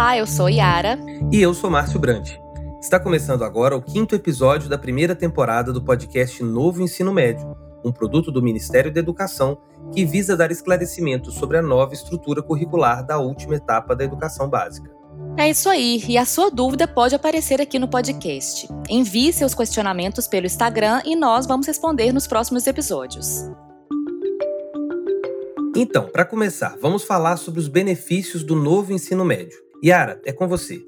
Olá, eu sou Yara. E eu sou Márcio Brandt. Está começando agora o quinto episódio da primeira temporada do podcast Novo Ensino Médio, um produto do Ministério da Educação que visa dar esclarecimentos sobre a nova estrutura curricular da última etapa da educação básica. É isso aí, e a sua dúvida pode aparecer aqui no podcast. Envie seus questionamentos pelo Instagram e nós vamos responder nos próximos episódios. Então, para começar, vamos falar sobre os benefícios do novo ensino médio. Yara, é com você.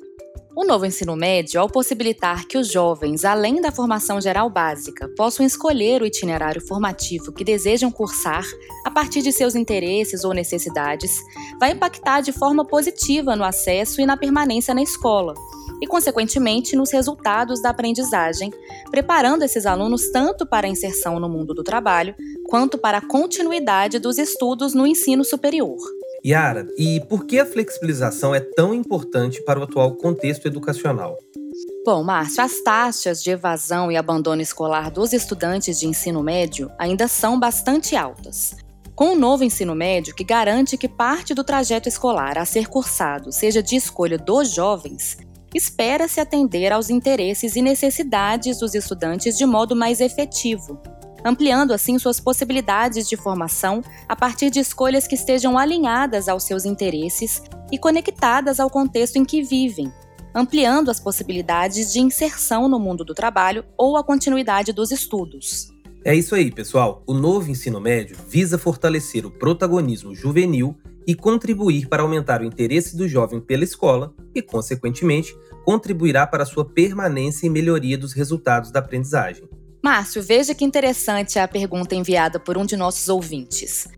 O novo ensino médio, ao possibilitar que os jovens, além da formação geral básica, possam escolher o itinerário formativo que desejam cursar a partir de seus interesses ou necessidades, vai impactar de forma positiva no acesso e na permanência na escola, e, consequentemente, nos resultados da aprendizagem, preparando esses alunos tanto para a inserção no mundo do trabalho quanto para a continuidade dos estudos no ensino superior. Yara, e por que a flexibilização é tão importante para o atual contexto educacional? Bom, Márcio, as taxas de evasão e abandono escolar dos estudantes de ensino médio ainda são bastante altas. Com o novo ensino médio, que garante que parte do trajeto escolar a ser cursado seja de escolha dos jovens, espera-se atender aos interesses e necessidades dos estudantes de modo mais efetivo, ampliando assim suas possibilidades de formação a partir de escolhas que estejam alinhadas aos seus interesses e conectadas ao contexto em que vivem, ampliando as possibilidades de inserção no mundo do trabalho ou a continuidade dos estudos. É isso aí, pessoal. O novo ensino médio visa fortalecer o protagonismo juvenil e contribuir para aumentar o interesse do jovem pela escola e, consequentemente, contribuirá para sua permanência e melhoria dos resultados da aprendizagem. Márcio, veja que interessante a pergunta enviada por um de nossos ouvintes.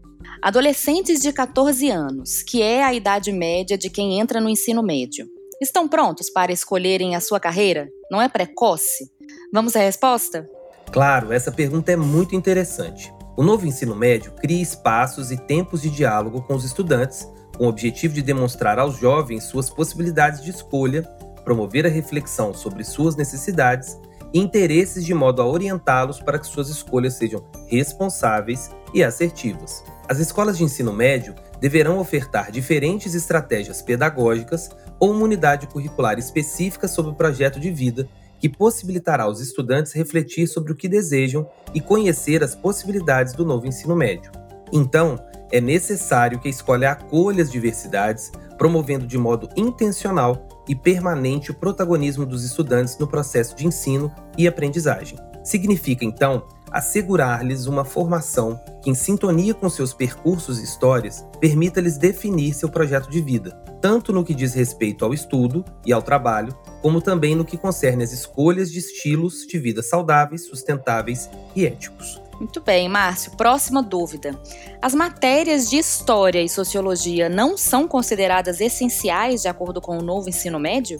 Adolescentes de 14 anos, que é a idade média de quem entra no ensino médio, estão prontos para escolherem a sua carreira? Não é precoce? Vamos à resposta? Claro, essa pergunta é muito interessante. O novo ensino médio cria espaços e tempos de diálogo com os estudantes, com o objetivo de demonstrar aos jovens suas possibilidades de escolha, promover a reflexão sobre suas necessidades interesses de modo a orientá-los para que suas escolhas sejam responsáveis e assertivas. As escolas de ensino médio deverão ofertar diferentes estratégias pedagógicas ou uma unidade curricular específica sobre o projeto de vida que possibilitará aos estudantes refletir sobre o que desejam e conhecer as possibilidades do novo ensino médio. Então, é necessário que a escola acolha as diversidades, promovendo de modo intencional e permanente o protagonismo dos estudantes no processo de ensino e aprendizagem. Significa, então, assegurar-lhes uma formação que, em sintonia com seus percursos e histórias, permita-lhes definir seu projeto de vida, tanto no que diz respeito ao estudo e ao trabalho, como também no que concerne às escolhas de estilos de vida saudáveis, sustentáveis e éticos. Muito bem, Márcio. Próxima dúvida. As matérias de História e Sociologia não são consideradas essenciais de acordo com o novo ensino médio?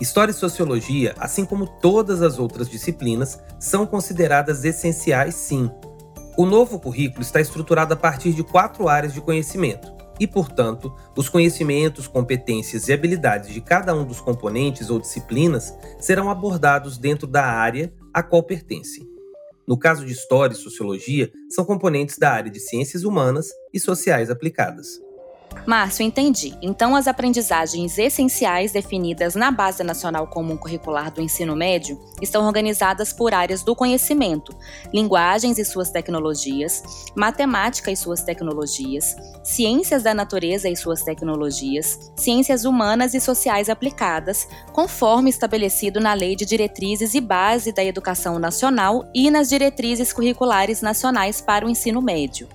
História e Sociologia, assim como todas as outras disciplinas, são consideradas essenciais sim. O novo currículo está estruturado a partir de quatro áreas de conhecimento e, portanto, os conhecimentos, competências e habilidades de cada um dos componentes ou disciplinas serão abordados dentro da área a qual pertencem. No caso de História e Sociologia, são componentes da área de Ciências Humanas e Sociais Aplicadas. Márcio, entendi. Então, as aprendizagens essenciais definidas na Base Nacional Comum Curricular do Ensino Médio estão organizadas por áreas do conhecimento, linguagens e suas tecnologias, matemática e suas tecnologias, ciências da natureza e suas tecnologias, ciências humanas e sociais aplicadas, conforme estabelecido na Lei de Diretrizes e Base da Educação Nacional e nas Diretrizes Curriculares Nacionais para o Ensino Médio.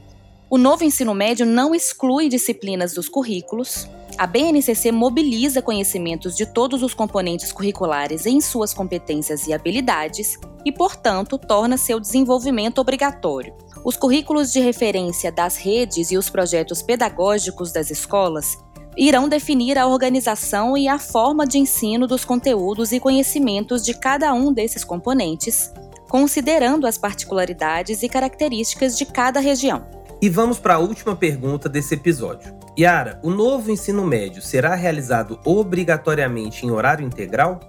O novo ensino médio não exclui disciplinas dos currículos. A BNCC mobiliza conhecimentos de todos os componentes curriculares em suas competências e habilidades e, portanto, torna seu desenvolvimento obrigatório. Os currículos de referência das redes e os projetos pedagógicos das escolas irão definir a organização e a forma de ensino dos conteúdos e conhecimentos de cada um desses componentes, considerando as particularidades e características de cada região. E vamos para a última pergunta desse episódio. Yara, o novo ensino médio será realizado obrigatoriamente em horário integral?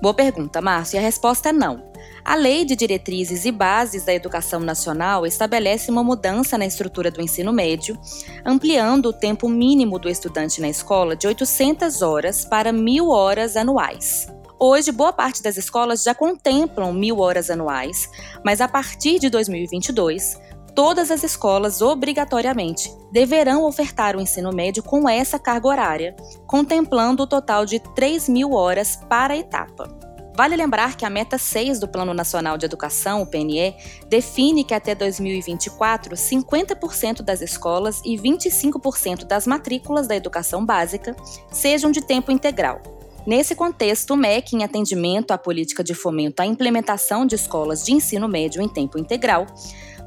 Boa pergunta, Márcio, e a resposta é não. A Lei de Diretrizes e Bases da Educação Nacional estabelece uma mudança na estrutura do ensino médio, ampliando o tempo mínimo do estudante na escola de 800 horas para 1.000 horas anuais. Hoje, boa parte das escolas já contemplam mil horas anuais, mas a partir de 2022, todas as escolas, obrigatoriamente, deverão ofertar o ensino médio com essa carga horária, contemplando o total de 3 mil horas para a etapa. Vale lembrar que a meta 6 do Plano Nacional de Educação, o PNE, define que até 2024, 50% das escolas e 25% das matrículas da educação básica sejam de tempo integral. Nesse contexto, o MEC, em atendimento à política de fomento à implementação de escolas de ensino médio em tempo integral,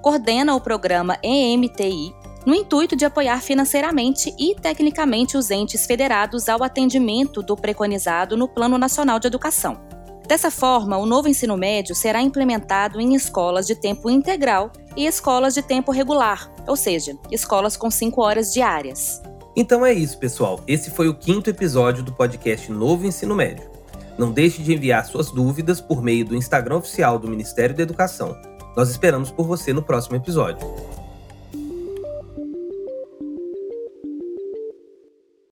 coordena o programa EMTI no intuito de apoiar financeiramente e tecnicamente os entes federados ao atendimento do preconizado no Plano Nacional de Educação. Dessa forma, o novo ensino médio será implementado em escolas de tempo integral e escolas de tempo regular, ou seja, escolas com 5 horas diárias. Então é isso, pessoal. Esse foi o quinto episódio do podcast Novo Ensino Médio. Não deixe de enviar suas dúvidas por meio do Instagram oficial do Ministério da Educação. Nós esperamos por você no próximo episódio.